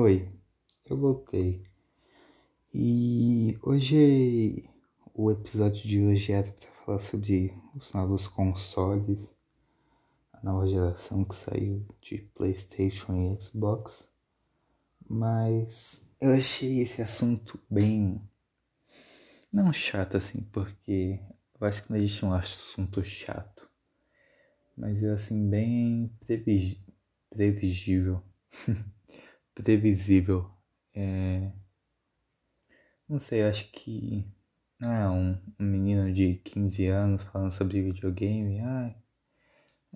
Oi, eu voltei. E hoje o episódio de hoje era para falar sobre os novos consoles, a nova geração que saiu de PlayStation e Xbox. Mas eu achei esse assunto bem não chato assim, porque eu acho que não existe um assunto chato. Mas eu assim bem previsível. previsível. É... Não sei, acho que. Ah, um, um, menino de 15 anos falando sobre videogame. Ah,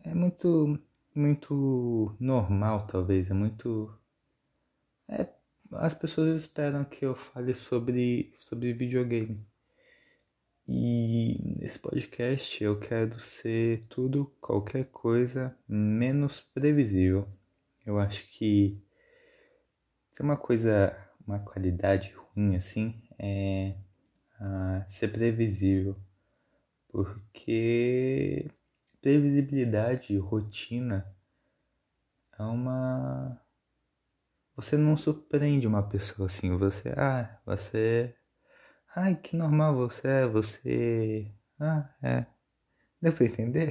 é muito. Muito normal, talvez. É muito. É, as pessoas esperam que eu fale sobre, sobre videogame. E nesse podcast eu quero ser tudo, qualquer coisa, menos previsível. Eu acho que tem uma coisa, uma qualidade ruim assim, é ser previsível. Porque previsibilidade, rotina é uma. Você não surpreende uma pessoa assim. Você, ah, você. Ai, que normal você é, você. Ah, é. Deu pra entender?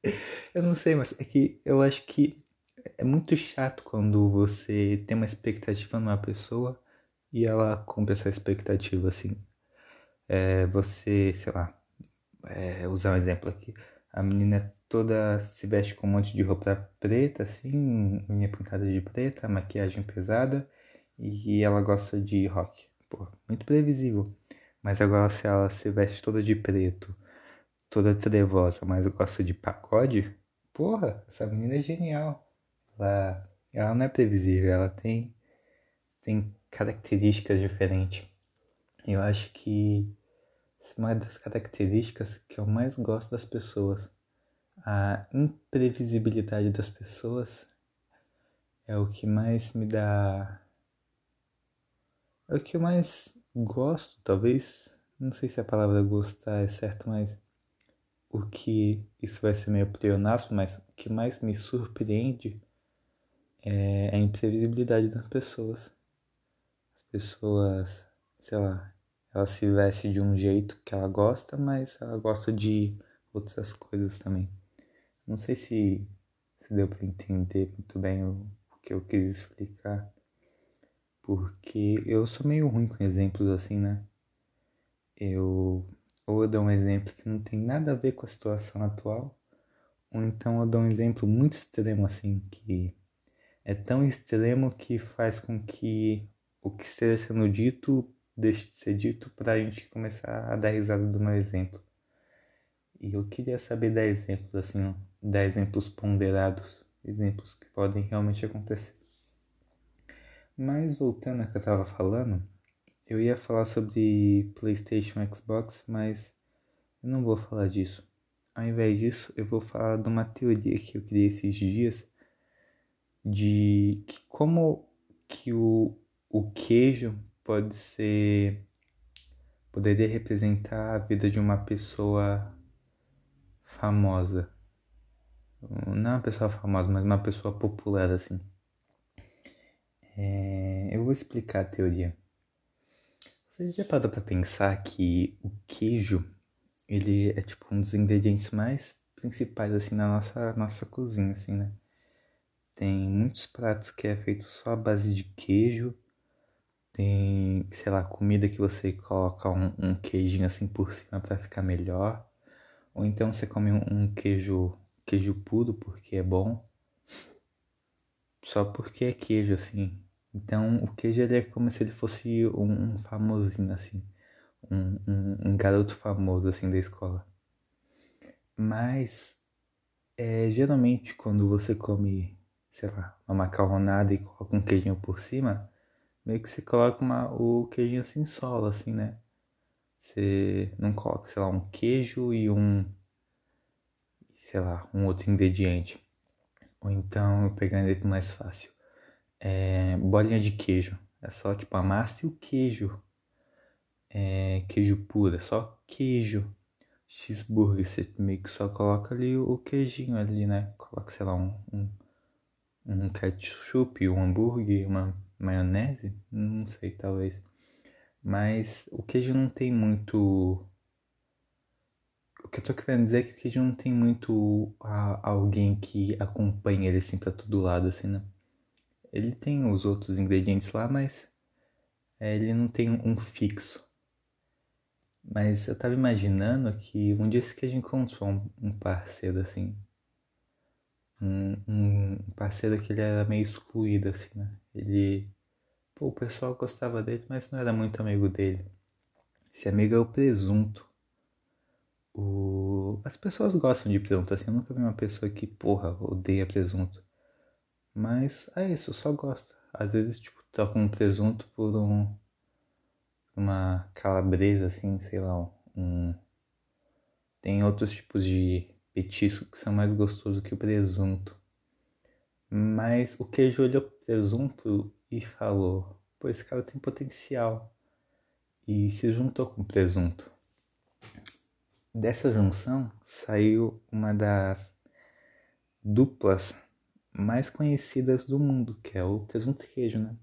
eu não sei, mas é que eu acho que é muito chato quando você tem uma expectativa numa pessoa e ela cumpre essa expectativa, assim. É, você, sei lá, é, usar um exemplo aqui. A menina toda se veste com um monte de roupa preta, assim, unha pintada de preta, maquiagem pesada, e ela gosta de rock. Pô, muito previsível. Mas agora se ela se veste toda de preto, toda trevosa, mas gosta de pagode, porra, essa menina é genial ela, ela não é previsível, ela tem, tem características diferentes. Eu acho que uma das características que eu mais gosto das pessoas, a imprevisibilidade das pessoas é o que mais me dá. É o que eu mais gosto, talvez. Não sei se a palavra gostar é certo, mas o que. Isso vai ser meio pleonasmo, mas o que mais me surpreende é a imprevisibilidade das pessoas. As pessoas, sei lá, ela se veste de um jeito que ela gosta, mas ela gosta de outras coisas também. Não sei se, se deu para entender muito bem o, o que eu quis explicar, porque eu sou meio ruim com exemplos assim, né? Eu ou eu dou um exemplo que não tem nada a ver com a situação atual, ou então eu dou um exemplo muito extremo assim que é tão extremo que faz com que o que esteja sendo dito deixe de ser dito para a gente começar a dar risada do meu exemplo. E eu queria saber dar exemplos, assim, dar exemplos ponderados, exemplos que podem realmente acontecer. Mas voltando ao que eu estava falando, eu ia falar sobre PlayStation Xbox, mas eu não vou falar disso. Ao invés disso, eu vou falar de uma teoria que eu criei esses dias de que como que o, o queijo pode ser poderia representar a vida de uma pessoa famosa. Não uma pessoa famosa mas uma pessoa popular assim. É, eu vou explicar a teoria. Você já parou para pensar que o queijo ele é tipo um dos ingredientes mais principais assim na nossa nossa cozinha assim né tem muitos pratos que é feito só à base de queijo. Tem, sei lá, comida que você coloca um, um queijinho assim por cima para ficar melhor. Ou então você come um, um queijo, queijo puro porque é bom. Só porque é queijo, assim. Então o queijo ele é como se ele fosse um, um famosinho, assim. Um, um, um, garoto famoso, assim, da escola. Mas, é, geralmente quando você come sei lá, uma macarronada e coloca um queijinho por cima, meio que você coloca uma, o queijinho assim solo, assim, né? Você não coloca, sei lá, um queijo e um, sei lá, um outro ingrediente. Ou então, pegando ele mais fácil, é, bolinha de queijo. É só tipo a massa e o queijo. É, queijo puro, é só queijo. Cheeseburger, você meio que só coloca ali o queijinho ali, né? Coloca, sei lá, um, um um ketchup, um hambúrguer, uma maionese? Não sei, talvez. Mas o queijo não tem muito. O que eu tô querendo dizer é que o queijo não tem muito alguém que acompanha ele assim pra todo lado, assim, né? Ele tem os outros ingredientes lá, mas é, ele não tem um fixo. Mas eu tava imaginando que um dia esse queijo encontrou um parceiro assim. Um, um, parceiro que ele era meio excluído, assim, né? Ele. Pô, o pessoal gostava dele, mas não era muito amigo dele. Esse amigo é o presunto. O... As pessoas gostam de presunto, assim. Eu nunca vi uma pessoa que, porra, odeia presunto. Mas é isso, só gosta. Às vezes, tipo, troca um presunto por um. Uma calabresa, assim, sei lá, um. Tem outros tipos de petisco que são mais gostosos que o presunto. Mas o queijo olhou pro presunto e falou: Pô, esse cara tem potencial. E se juntou com o presunto. Dessa junção saiu uma das duplas mais conhecidas do mundo, que é o presunto e queijo, né?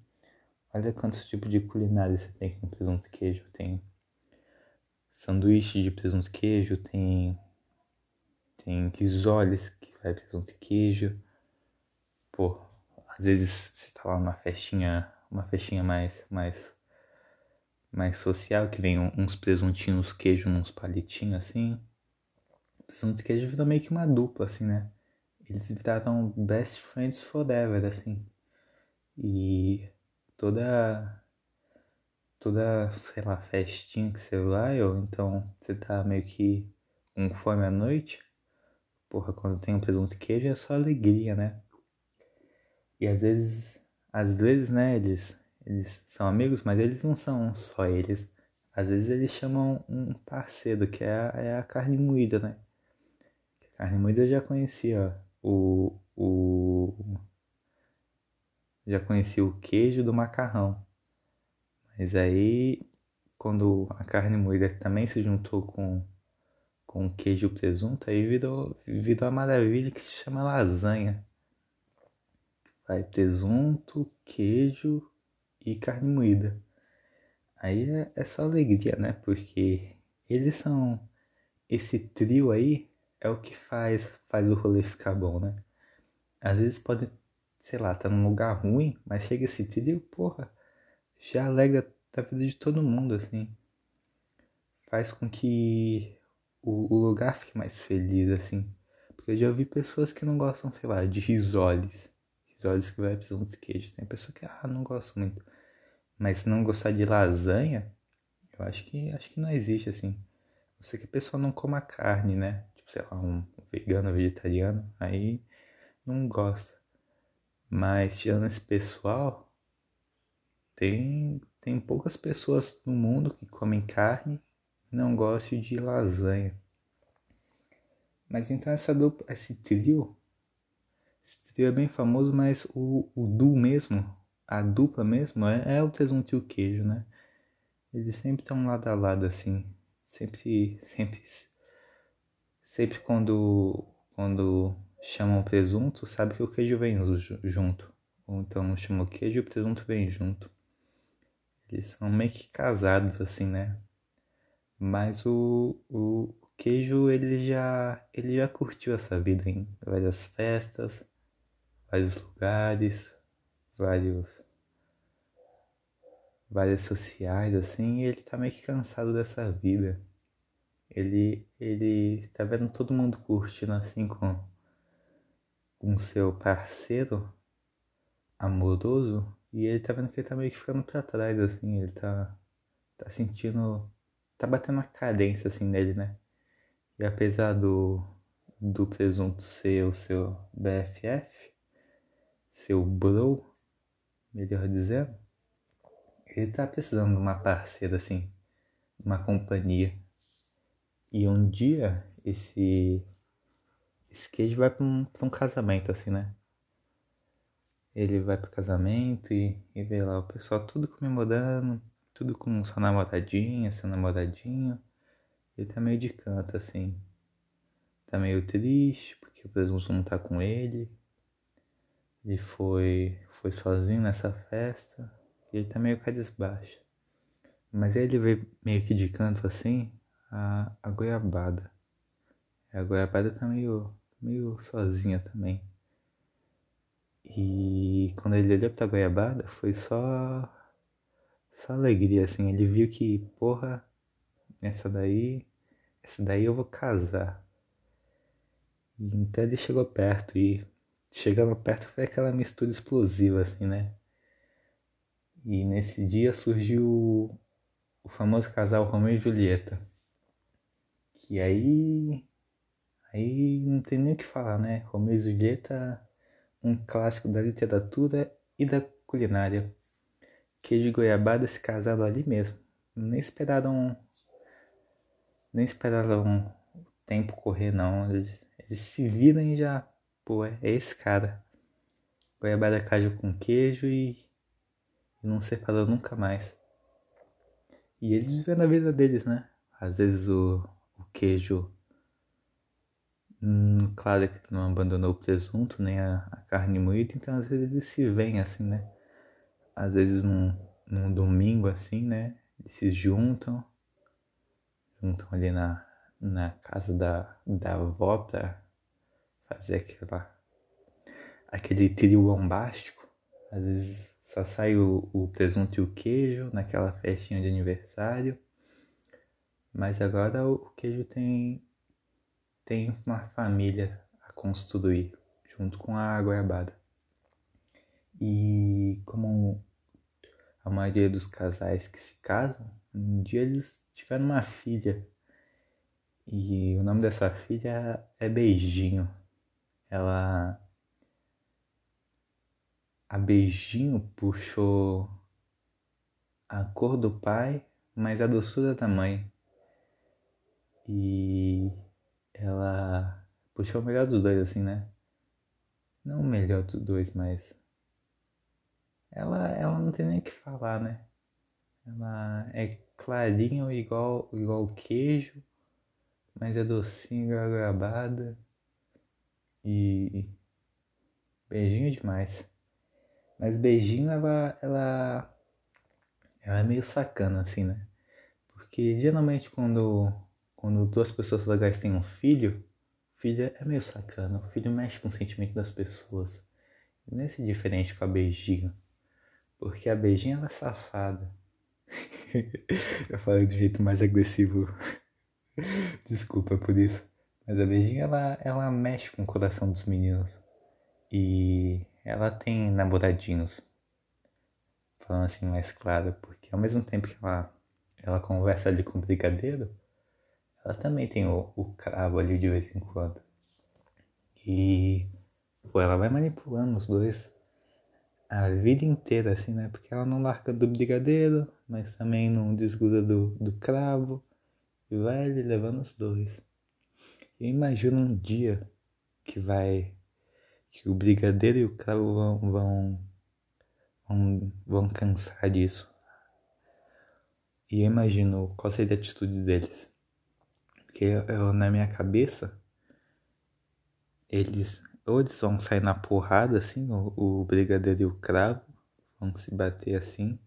Olha quantos tipos de culinária você tem com presunto e queijo. Tem sanduíche de presunto e queijo, tem tem risoles que vai presunto e queijo. Pô, às vezes você tá lá numa festinha, uma festinha mais mais mais social que vem uns presuntinhos queijo uns palitinhos assim. Presunto e queijo vira meio que uma dupla assim, né? eles viraram best friends forever, assim. E toda toda, sei lá, festinha que você vai, ou então você tá meio que com fome à noite, porra, quando tem um presunto e queijo é só alegria, né? E às vezes, às vezes, né, eles, eles são amigos, mas eles não são só eles. Às vezes eles chamam um parceiro, que é a, é a carne moída, né? A carne moída eu já conhecia, o, o já conheci o queijo do macarrão. Mas aí quando a carne moída também se juntou com com queijo e presunto, aí virou, virou a maravilha que se chama lasanha. Vai presunto, queijo e carne moída. Aí é, é só alegria, né? Porque eles são esse trio aí é o que faz, faz o rolê ficar bom, né? Às vezes pode, sei lá, tá num lugar ruim, mas chega esse trio, porra, já alegra a vida de todo mundo, assim. Faz com que o, o lugar fique mais feliz, assim. Porque eu já vi pessoas que não gostam, sei lá, de risoles. Risoles que vai precisar de queijo. Tem pessoa que, ah, não gosto muito. Mas se não gostar de lasanha, eu acho que acho que não existe, assim. Você que a pessoa não coma carne, né? sei lá, um vegano, vegetariano, aí não gosta. Mas tirando esse pessoal, tem, tem poucas pessoas no mundo que comem carne não gostam de lasanha. Mas então essa dupla, esse trio, esse trio é bem famoso, mas o, o duo mesmo, a dupla mesmo, é, é o presunto e o queijo, né? Eles sempre estão lado a lado assim, sempre, sempre Sempre quando, quando chamam presunto, sabe que o queijo vem junto. Ou então chamam queijo e o presunto vem junto. Eles são meio que casados assim, né? Mas o, o queijo ele já ele já curtiu essa vida em várias festas, vários lugares, vários várias sociais assim, e ele tá meio que cansado dessa vida. Ele, ele tá vendo todo mundo curtindo assim com, com seu parceiro amoroso e ele tá vendo que ele tá meio que ficando pra trás, assim, ele tá, tá sentindo, tá batendo uma cadência assim nele, né? E apesar do, do presunto ser o seu BFF, seu bro, melhor dizendo, ele tá precisando de uma parceira assim, uma companhia. E um dia esse, esse queijo vai pra um, pra um casamento, assim, né? Ele vai pro casamento e, e vê lá o pessoal tudo comemorando, tudo com sua namoradinha, seu namoradinho. Ele tá meio de canto, assim. Tá meio triste, porque o presunto não tá com ele. Ele foi, foi sozinho nessa festa e ele tá meio cabisbaixo. Mas ele veio meio que de canto assim, a, a goiabada. A goiabada tá meio, meio sozinha também. E quando ele olhou pra goiabada, foi só. Só alegria, assim. Ele viu que, porra, essa daí. Essa daí eu vou casar. Então ele chegou perto e. Chegando perto foi aquela mistura explosiva, assim, né? E nesse dia surgiu o famoso casal Romeu e Julieta. Que aí. Aí não tem nem o que falar, né? Romeu e Julieta, um clássico da literatura e da culinária. Queijo e goiabada se casaram ali mesmo. Nem esperaram. Nem esperaram o tempo correr, não. Eles, eles se viram e já. Pô, é esse cara. Goiabada caju com queijo e, e não separou nunca mais. E eles vivendo a vida deles, né? Às vezes o, o queijo. Hum, claro que não abandonou o presunto nem a, a, carne moída, então às vezes eles se veem assim, né? Às vezes num, num domingo assim, né? Eles se juntam, juntam ali na, na casa da, da avó pra fazer aquela, aquele trio bombástico. Às vezes só sai o, o presunto e o queijo naquela festinha de aniversário. Mas agora o queijo tem, tem uma família a construir junto com a goiabada. E como a maioria dos casais que se casam, um dia eles tiveram uma filha. E o nome dessa filha é Beijinho. Ela a Beijinho puxou a cor do pai, mas a doçura da mãe. E ela puxou o melhor dos dois, assim, né? Não o melhor dos dois, mas. Ela, ela não tem nem o que falar, né? Ela é clarinho igual, igual queijo, mas é docinho igual. E. Beijinho demais. Mas beijinho, ela, ela, ela é meio sacana, assim, né? Porque geralmente quando, quando duas pessoas legais têm um filho, o filho é meio sacana. O filho mexe com o sentimento das pessoas. Nesse diferente com a beijinho. Porque a beijinha ela é safada. Eu falei do jeito mais agressivo. Desculpa por isso. Mas a beijinha ela, ela mexe com o coração dos meninos. E ela tem namoradinhos. Falando assim mais claro, porque ao mesmo tempo que ela, ela conversa ali com o brigadeiro, ela também tem o, o cravo ali de vez em quando. E pô, ela vai manipulando os dois a vida inteira, assim, né? Porque ela não larga do brigadeiro, mas também não desgruda do, do cravo. E vai levando os dois. E imagina um dia que vai que o brigadeiro e o cravo vão, vão, vão, vão cansar disso. E eu imagino qual seria a atitude deles. Porque eu, eu, na minha cabeça, eles ou eles vão sair na porrada assim, o, o brigadeiro e o cravo vão se bater assim,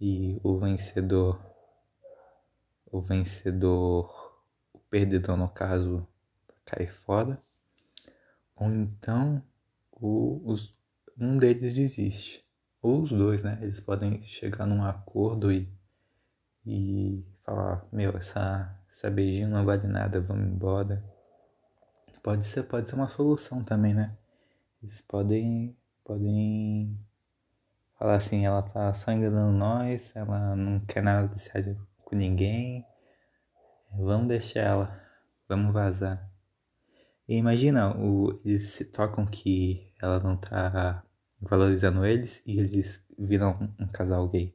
e o vencedor, o vencedor, o perdedor no caso, cai fora ou então o, os, um deles desiste. Ou os dois, né? Eles podem chegar num acordo e, e falar, meu, essa, essa beijinho não vale nada, vamos embora. Pode ser, pode ser uma solução também, né? Eles podem, podem falar assim, ela tá só enganando nós, ela não quer nada de sério com ninguém. Vamos deixar ela, vamos vazar. E imagina, o, eles se tocam que ela não tá valorizando eles e eles viram um, um casal gay.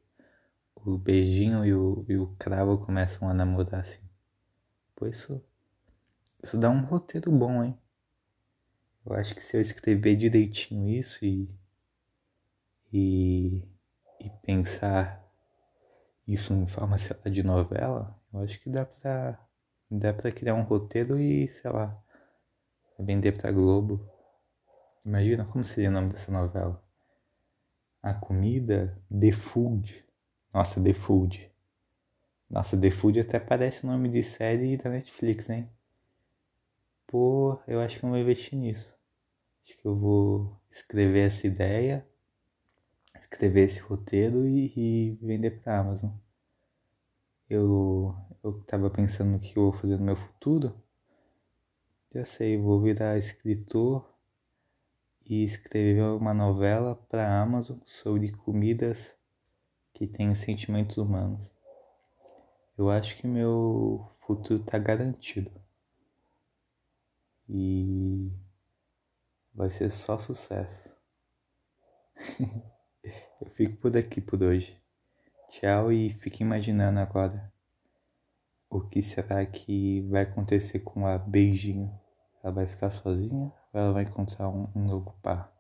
O beijinho e o, e o cravo começam a namorar assim. Pô, isso, isso dá um roteiro bom, hein? Eu acho que se eu escrever direitinho isso e, e, e pensar isso em forma, sei lá, de novela, eu acho que dá pra, dá pra criar um roteiro e, sei lá, vender pra Globo. Imagina como seria o nome dessa novela. A comida The Food. Nossa, The Food. Nossa, The Food até parece nome de série da Netflix, hein? Pô, eu acho que eu vou investir nisso. Acho que eu vou escrever essa ideia, escrever esse roteiro e, e vender pra Amazon. Eu, eu tava pensando no que eu vou fazer no meu futuro. Já sei, vou virar escritor e escrever uma novela para Amazon sobre comidas que têm sentimentos humanos. Eu acho que meu futuro está garantido. E vai ser só sucesso. Eu fico por aqui por hoje. Tchau e fique imaginando agora o que será que vai acontecer com a Beijinho. Ela vai ficar sozinha ou ela vai encontrar um, um novo par?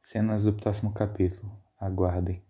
Cenas do próximo capítulo. Aguardem.